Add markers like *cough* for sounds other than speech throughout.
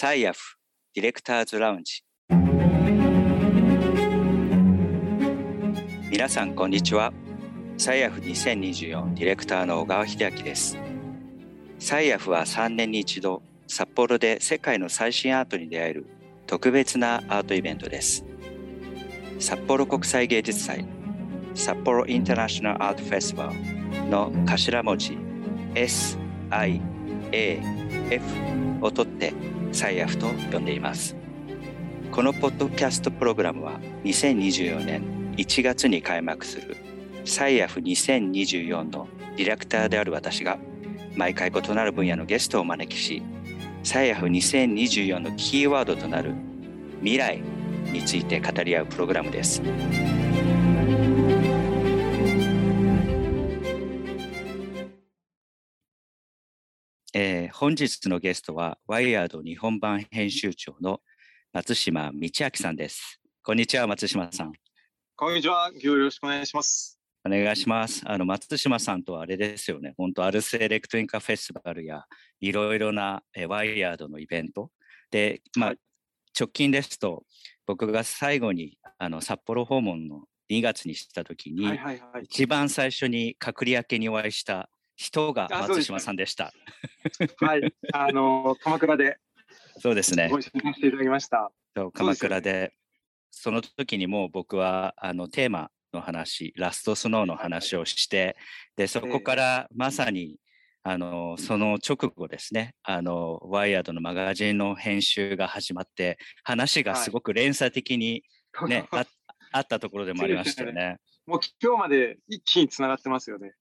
サイアフディレクターズラウンジ。皆さんこんにちは。サイアフ2024ディレクターの小川秀明です。サイアフは3年に一度札幌で世界の最新アートに出会える特別なアートイベントです。札幌国際芸術祭札幌インターナショナルアートフェスティバルの頭文字 SIAF を取ってサイアフと呼んでいますこのポッドキャストプログラムは2024年1月に開幕するサイアフ2024のディレクターである私が毎回異なる分野のゲストをお招きしサイアフ2024のキーワードとなる未来について語り合うプログラムです。本日のゲストはワイヤード日本版編集長の松島道明さんです。こんにちは松島さん。こんにちは。よろしくお願いします。お願いします。あの松島さんとはあれですよね。本当アルスエレクトリンカフェスティバルやいろいろなえワイヤードのイベントで、まあ、直近ですと僕が最後にあの札幌訪問の2月にした時に、はいはいはい、一番最初に隔離明けにお会いした人が松島さんでした。はい、あの *laughs* 鎌倉で。そうですね。ご一緒させていただきました。鎌倉で、ね、その時にも僕はあのテーマの話、ラストスノーの話をして、でそこからまさに、あのその直後ですね、あのワイヤードのマガジンの編集が始まって、話がすごく連鎖的にね、*laughs* はい、ああったところでもありましたよね。ねもう今日まで一気につながってますよね。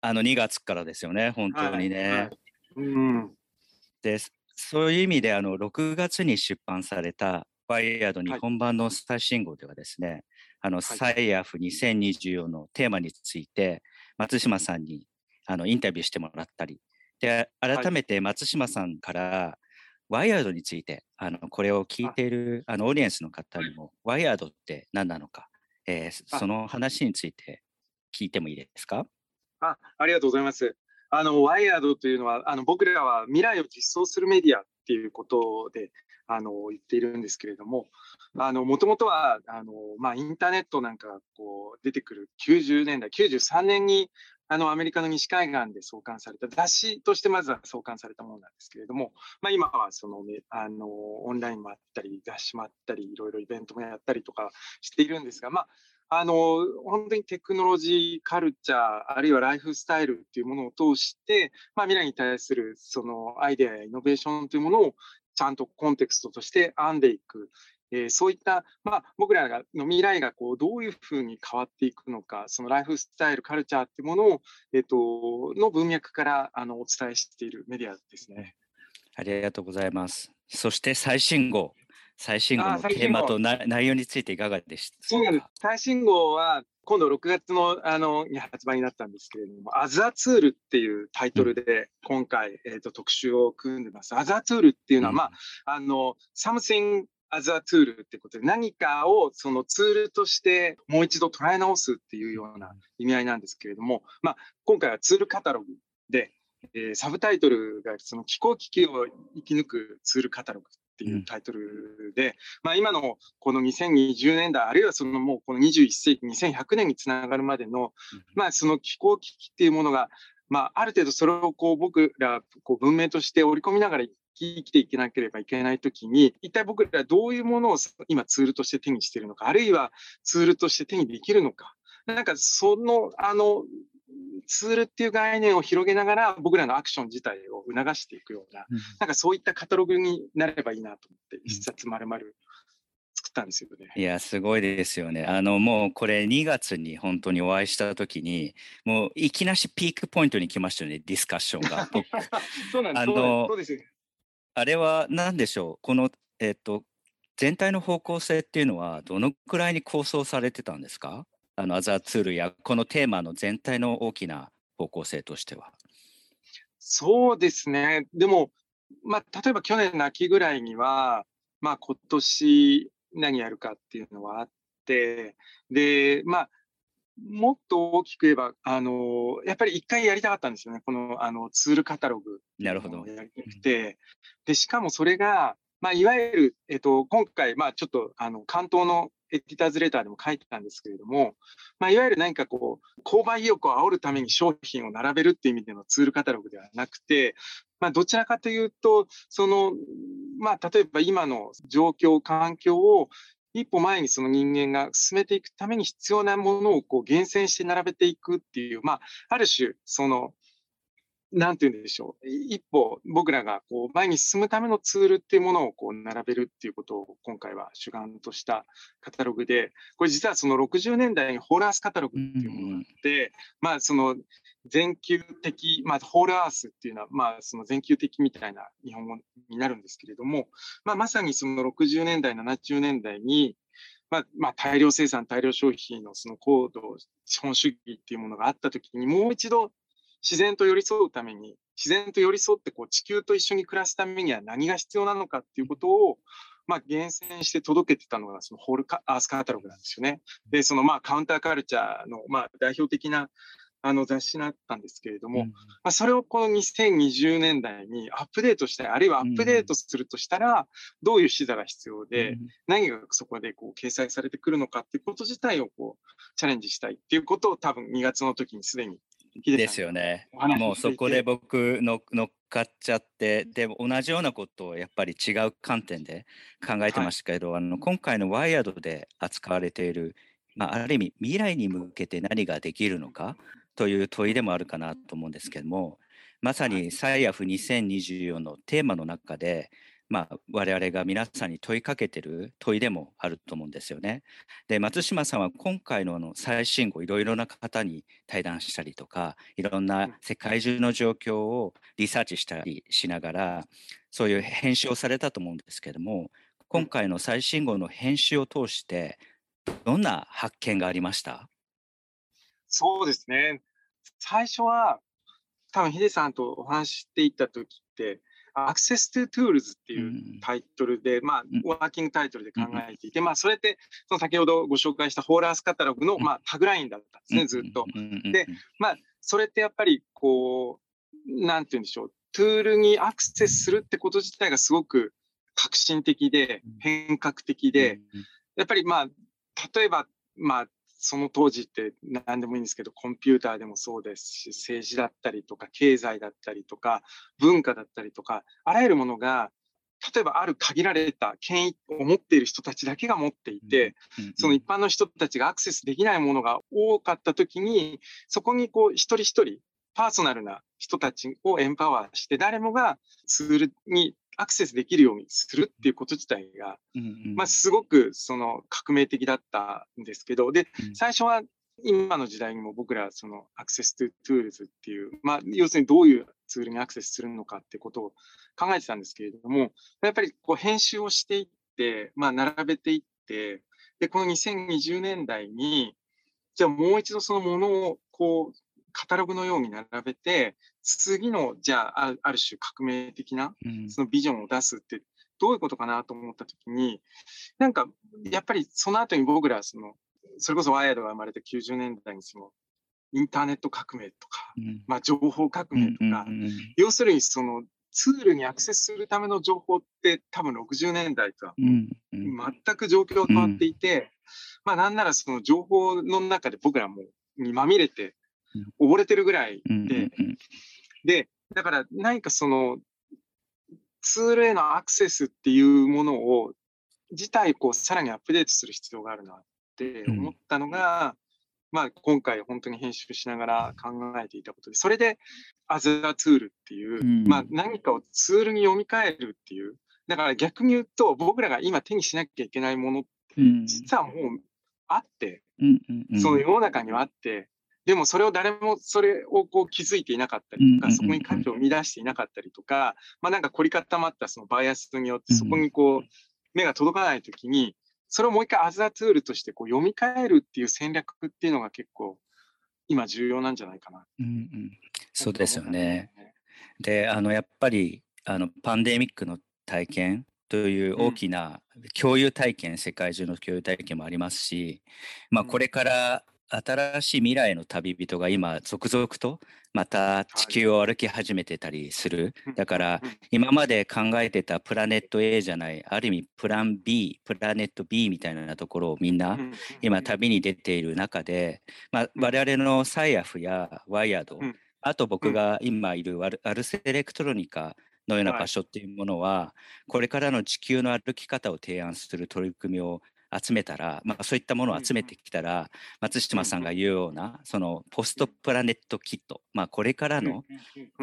あの2月からですよね、本当にね。はい。はい、うん、で、そういう意味であの6月に出版されたワイヤード日本版の最新号ではですね、はい、あのサイアフ2024のテーマについて松島さんにあのインタビューしてもらったり、で改めて松島さんからワイヤードについてあのこれを聞いているあのオーディエンスの方にもワイヤードって何なのか、えー、その話について聞いてもいいですか？あありがとうございます。あのワイヤードというのはあの僕らは未来を実装するメディアっていうことであの言っているんですけれどももともとはあの、まあ、インターネットなんかこう出てくる90年代93年にあのアメリカの西海岸で創刊された雑誌としてまずは創刊されたものなんですけれども、まあ、今はその、ね、あのオンラインもあったり雑誌もあったりいろいろイベントもやったりとかしているんですが、まあ、あの本当にテクノロジー、カルチャー、あるいはライフスタイルっていうものを通して、まあ、未来に対するそのアイデアやイノベーションというものをちゃんとコンテクストとして編んでいく。えー、そういった、まあ、僕らの未来がこうどういうふうに変わっていくのか、そのライフスタイル、カルチャーっていうものを、えーと、の文脈からあのお伝えしているメディアですね。ありがとうございます。そして最新号、最新号のテーマと内容についていかがでしたそうなんです。最新号は今度6月のあのに発売になったんですけれども、アザツールっていうタイトルで今回、えーと、特集を組んでます。アザツールっていうのは、うん、まあ、あの、something as a tool ってことで何かをそのツールとしてもう一度捉え直すっていうような意味合いなんですけれども、まあ、今回はツールカタログで、えー、サブタイトルがその気候危機を生き抜くツールカタログっていうタイトルで、うん、まあ、今のこの2020年代、あるいはそのもうこの21世紀、2100年につながるまでの、まあ、その気候危機っていうものが、まあ、ある程度それをこう僕らこう文明として織り込みながら生きていけなければいけないときに、一体僕らどういうものを今ツールとして手にしているのか、あるいはツールとして手にできるのか、なんかその、あの、ツールっていう概念を広げながら僕らのアクション自体を促していくような、うん、なんかそういったカタログになればいいなと思って一冊まるまる作ったんですよね。いやすごいですよね。あのもうこれ2月に本当にお会いした時にもういきなしピークポイントに来ましたよねディスカッションが。*laughs* そうなんです。あのそうですあれは何でしょう？このえっ、と全体の方向性っていうのはどのくらいに構想されてたんですか？あのアザーツールやこのテーマの全体の大きな方向性としては。そうですね。でも、まあ、例えば去年の秋ぐらいには、まあ、今年何やるかっていうのはあって、で、まあ、もっと大きく言えば、あのやっぱり一回やりたかったんですよね、このあのツールカタログ。なるほど。やりたくて、で、しかもそれが、まあ、いわゆる、えっと、今回、まあ、ちょっとあの関東のエディターズレターでも書いてたんですけれども、まあ、いわゆる何かこう、購買意欲を煽るために商品を並べるっていう意味でのツールカタログではなくて、まあ、どちらかというと、その、まあ、例えば今の状況、環境を一歩前にその人間が進めていくために必要なものをこう厳選して並べていくっていう、まあ、ある種、その、なんて言うんでしょう。一歩僕らがこう前に進むためのツールっていうものをこう並べるっていうことを今回は主眼としたカタログで、これ実はその60年代にホールアースカタログっていうものがあって、まあその全球的、まあホールアースっていうのはまあその全球的みたいな日本語になるんですけれども、まあまさにその60年代、70年代にまあ、まあ、大量生産、大量消費のその高度、資本主義っていうものがあったときに、もう一度自然と寄り添うために、自然と寄り添ってこう地球と一緒に暮らすためには何が必要なのかっていうことを、まあ、厳選して届けてたのがそのホールアースカタログなんですよね。で、そのまあカウンターカルチャーのまあ代表的なあの雑誌になったんですけれども、うん、まあ、それをこの2020年代にアップデートしたい、あるいはアップデートするとしたら、どういう視座が必要で、うん、何がそこでこう掲載されてくるのかっていうこと自体をこうチャレンジしたいっていうことを多分2月の時にすでにですよね。もうそこで僕の乗っかっちゃってで同じようなことをやっぱり違う観点で考えてましたけど、はい、あの今回のワイヤードで扱われている、まあ、ある意味未来に向けて何ができるのかという問いでもあるかなと思うんですけどもまさにサイアフ2024のテーマの中でまあ、我々が皆さんに問いかけてる問いでもあると思うんですよね。で松島さんは今回のあの最新号いろいろな方に対談したりとかいろんな世界中の状況をリサーチしたりしながらそういう編集をされたと思うんですけども今回の最新号の編集を通してどんな発見がありました？そうですね。最初は多分ヒデさんとお話ししていった時って access to toolsっていうタイトルで、うん、まあ、ワーキングタイトルで考えていて、うん、まあ、それって、その先ほどご紹介した Whole Earth Catalog の、まあ、タグラインだったんですね、ずっと。で、まあ、それってやっぱり、こう、なんて言うんでしょう、ツールにアクセスするってこと自体がすごく革新的で、変革的で、やっぱりまあ、例えば、まあ、その当時って何でもいいんですけど、コンピューターでもそうですし、政治だったりとか、経済だったりとか、文化だったりとか、あらゆるものが、例えばある限られた権威を持っている人たちだけが持っていて、その一般の人たちがアクセスできないものが多かったときに、そこにこう一人一人パーソナルな人たちをエンパワーして、誰もがツールにアクセスできるようにするっていうこと自体が、まあ、すごくその革命的だったんですけど、で、最初は今の時代にも僕らその access to toolsっていう、まあ、要するにどういうツールにアクセスするのかってことを考えてたんですけれども、やっぱりこう編集をしていって、まあ、並べていって、で、この2020年代に、じゃあもう一度そのものをこうカタログのように並べて、次の、じゃあ、ある種革命的な、そのビジョンを出すって、どういうことかなと思ったときに、なんか、やっぱりその後に僕ら、その、それこそワイヤードが生まれて90年代にその、インターネット革命とか、うん、まあ情報革命とか、要するにそのツールにアクセスするための情報って多分60年代とは全く状況が変わっていて、まあなんならその情報の中で僕らもにまみれて溺れてるぐらいで、で、だから何かそのツールへのアクセスっていうものを自体こうさらにアップデートする必要があるなって思ったのが、うん、まあ今回本当に編集しながら考えていたことで、それで As a Tool っていう、うん、まあ何かをツールに読み替えるっていう、だから逆に言うと僕らが今手にしなきゃいけないものって実はもうあって、その世の中にはあって、でもそれを誰もそれをこう気づいていなかったりとか、そこに価値を生み出していなかったりとか、まあなんか凝り固まったそのバイアスによってそこにこう目が届かないときに、それをもう一回アザーツールとしてこう読み替えるっていう戦略っていうのが結構今重要なんじゃないかな。うんうん、そうですよね。で、あのやっぱりあのパンデミックの体験という大きな共有体験、うん、世界中の共有体験もありますし、まあ、これから新しい未来の旅人が今続々とまた地球を歩き始めてたりする。だから今まで考えてたプラネット A じゃない、ある意味プラン B、プラネット B みたいなところをみんな今旅に出ている中で、まあ、我々のサイアフやワイヤード、あと僕が今いるアルセエレクトロニカのような場所っていうものは、これからの地球の歩き方を提案する取り組みを集めたら、まあ、そういったものを集めてきたら、松島さんが言うようなそのポストプラネットキット、まあ、これからの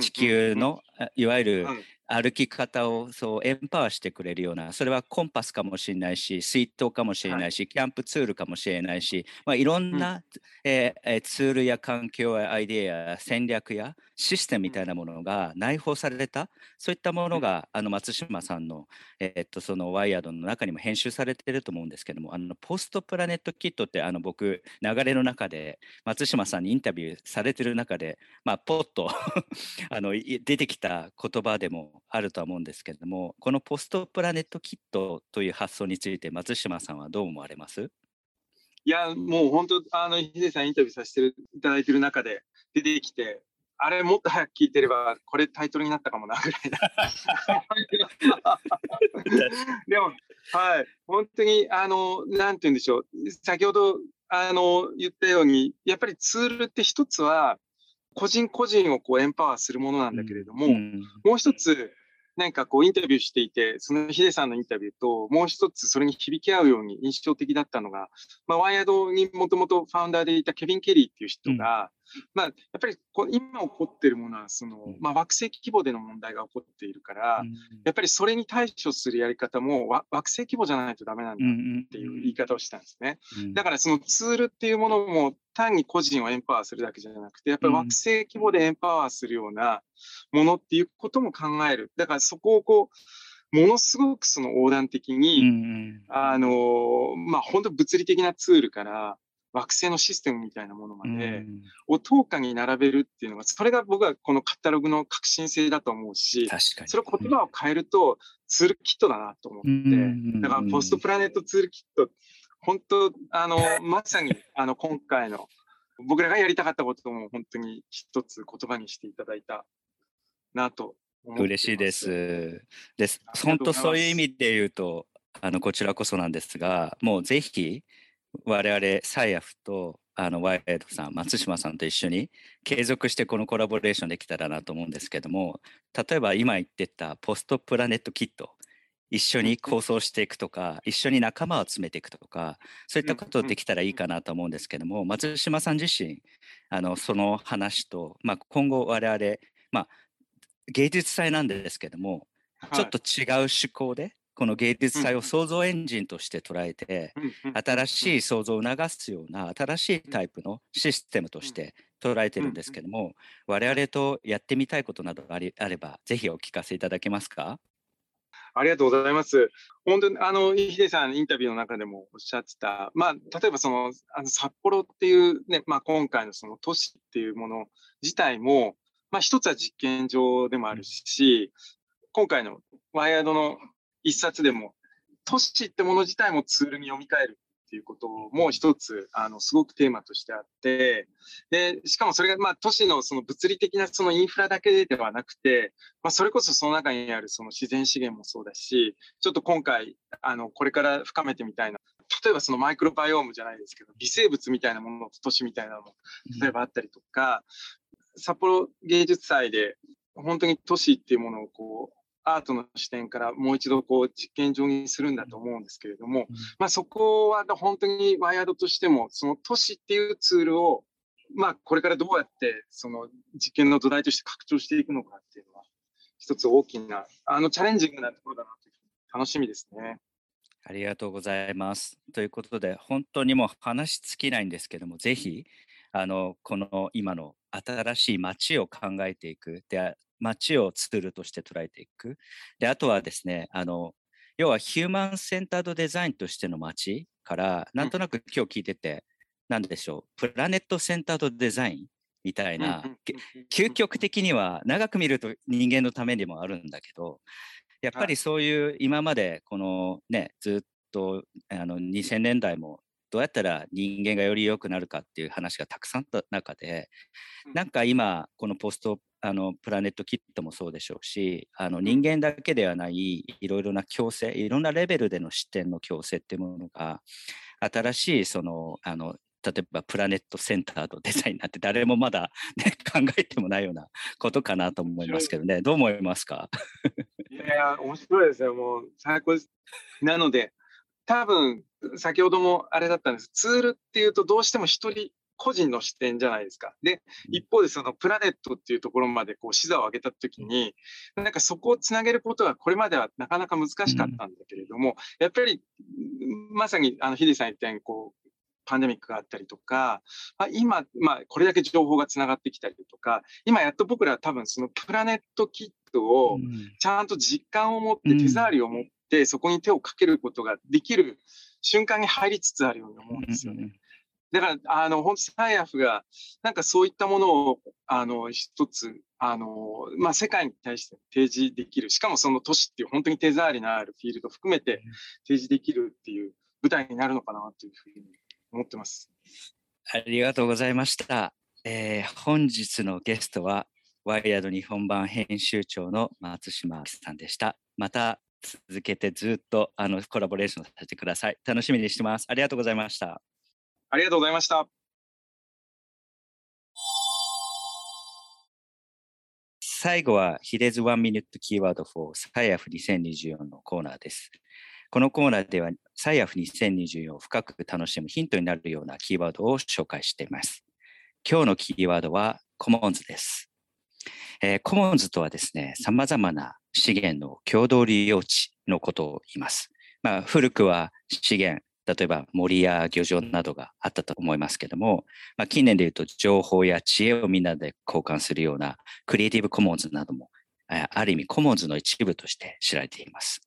地球のいわゆる歩き方をそうエンパワーしてくれるようなそれはコンパスかもしれないし水筒かもしれないし、はい、キャンプツールかもしれないし、まあ、いろんな、うん、えー、ツールや環境やアイデアや戦略やシステムみたいなものが内包されたそういったものがあの松島さんの,、えー、っとそのワイヤードの中にも編集されてると思うんですけどもあのポストプラネットキットってあの僕流れの中で松島さんにインタビューされてる中で、まあ、ポッと *laughs* あの出てきた言葉でもあるとは思うんですけれどもこのポストプラネットキットという発想について松島さんはどう思われます？いやもう本当あのヒデさんインタビューさせていただいてる中で出てきてあれもっと早く聞いてればこれタイトルになったかもなぐらいな。*laughs* でもはい本当にあのなんて言うんでしょう。先ほどあの言ったようにやっぱりツールって一つは個人個人をこうエンパワーするものなんだけれども、うん、もう一つなんかこうインタビューしていて、そのヒデさんのインタビューと、もう一つそれに響き合うように印象的だったのが、まあ、ワイヤードにもともとファウンダーでいたケビン・ケリーっていう人が、まあ、やっぱりこ今起こっているものはその、まあ、惑星規模での問題が起こっているから、やっぱりそれに対処するやり方も惑星規模じゃないとダメなんだっていう言い方をしたんですね。だからそのツールっていうものも単に個人をエンパワーするだけじゃなくて、やっぱり惑星規模でエンパワーするようなものっていうことも考える。だからそこをこう、ものすごくその横断的に、あの、まあ、本当物理的なツールから、惑星のシステムみたいなものまで、を等価に並べるっていうのが、それが僕はこのカタログの革新性だと思うし、それを言葉を変えるとツールキットだなと思って、だからポストプラネットツールキット、本当、あの、*laughs* まさに、あの、今回の、僕らがやりたかったことも本当に一つ言葉にしていただいたなと嬉しいです。です。本当そういう意味で言うと、あのこちらこそなんですが、もうぜひ我々サイアフとあのワイドさん松島さんと一緒に継続してこのコラボレーションできたらなと思うんですけども例えば今言ってたポストプラネットキット一緒に構想していくとか一緒に仲間を集めていくとかそういったことできたらいいかなと思うんですけども松島さん自身あのその話と、まあ、今後我々、まあ、芸術祭なんですけども、ちょっと違う趣向でこの芸術祭を創造エンジンとして捉えて、新しい創造を促すような新しいタイプのシステムとして捉えてるんですけども、我々とやってみたいことなどあれば、ぜひお聞かせいただけますか？ありがとうございます。本当に、あの、ヒデさん、インタビューの中でもおっしゃってた、まあ、例えばその、あの札幌っていうね、まあ、今回のその都市っていうもの自体も、まあ、一つは実験場でもあるし、今回のワイヤードの一冊でも、都市ってもの自体もツールに読み替えるっていうことも一つ、あの、すごくテーマとしてあって、で、しかもそれが、まあ、都市のその物理的なそのインフラだけではなくて、まあ、それこそその中にあるその自然資源もそうだし、ちょっと今回、あの、これから深めてみたいな、例えばそのマイクロバイオームじゃないですけど、微生物みたいなものの都市みたいなのも、例えばあったりとか、札幌芸術祭で、本当に都市っていうものをこう、アートの視点からもう一度こう実験場にするんだと思うんですけれども、うん、まあそこは本当にワイヤードとしても、その都市っていうツールを、まあこれからどうやってその実験の土台として拡張していくのかっていうのは、一つ大きな、あのチャレンジングなところだなという楽しみですね。ありがとうございます。ということで、本当にもう話尽きないんですけども、ぜひ、あの、この今の新しい街を考えていく。で、街をツールとして捉えていく。で、あとはですね、あの、要はヒューマンセンタードデザインとしての街から、なんとなく今日聞いてて、何でしょう、プラネットセンタードデザインみたいな、究極的には長く見ると人間のためにもあるんだけど、やっぱりそういう今までこのね、ずっとあの2000年代もどうやったら人間がより良くなるかっていう話がたくさんあった中で、なんか今このポストあのプラネットキットもそうでしょうしあの人間だけではないいろいろな共生いろんなレベルでの視点の共生っていうものが新しいそのあの例えばプラネットセンターのデザインなんて誰もまだ、ね、*laughs* 考えてもないようなことかなと思いますけどね。どう思いますか？*laughs* いや面白いですよ。もう最高です。なので多分先ほどもあれだったんです。ツールっていうとどうしても一人個人の視点じゃないですか。で、一方でそのプラネットっていうところまでこう視座を上げたときに、なんかそこをつなげることはこれまではなかなか難しかったんだけれども、やっぱりまさにあのヒデさん言ったようにこう、パンデミックがあったりとか、まあ、今、まあ、これだけ情報がつながってきたりとか、今やっと僕らは多分そのプラネットキットをちゃんと実感を持って、手触りを持って、そこに手をかけることができる瞬間に入りつつあるように思うんですよね。だから、あの、本当サイアフが、なんかそういったものを、あの、一つ、あの、まあ、世界に対して提示できる。しかもその都市っていう本当に手触りのあるフィールド含めて提示できるっていう舞台になるのかなというふうに思ってます。ありがとうございました。えー、本日のゲストは、ワイヤード日本版編集長の松島さんでした。また続けてずっとあのコラボレーションさせてください。楽しみにしてます。ありがとうございました。ありがとうございました。最後は、ヒデズワンミニットキーワード for サイアフ2024のコーナーです。このコーナーでは、サイアフ2024を深く楽しむヒントになるようなキーワードを紹介しています。今日のキーワードは、コモンズです。えー、コモンズとはですね、様々な資源の共同利用地のことを言います。まあ、古くは資源、例えば森や漁場などがあったと思いますけども、まあ、近年でいうと情報や知恵をみんなで交換するようなクリエイティブコモンズなども、ある意味コモンズの一部として知られています。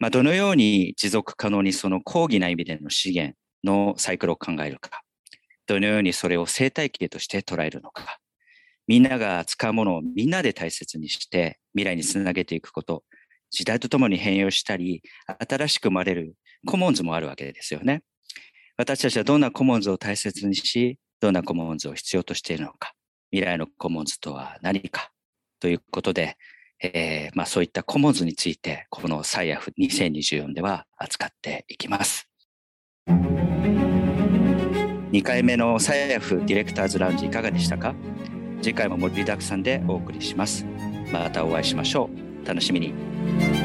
まあ、どのように持続可能にその高義な意味での資源のサイクルを考えるか、どのようにそれを生態系として捉えるのか、みんなが使うものをみんなで大切にして未来につなげていくこと、時代とともに変容したり、新しく生まれるコモンズもあるわけですよね。私たちはどんなコモンズを大切にし、どんなコモンズを必要としているのか、未来のコモンズとは何かということで、えーまあ、そういったコモンズについて、このサイアフ2024では扱っていきます。2回目のサイアフディレクターズラウンジいかがでしたか？次回も盛りだくさんでお送りします。またお会いしましょう。楽しみに。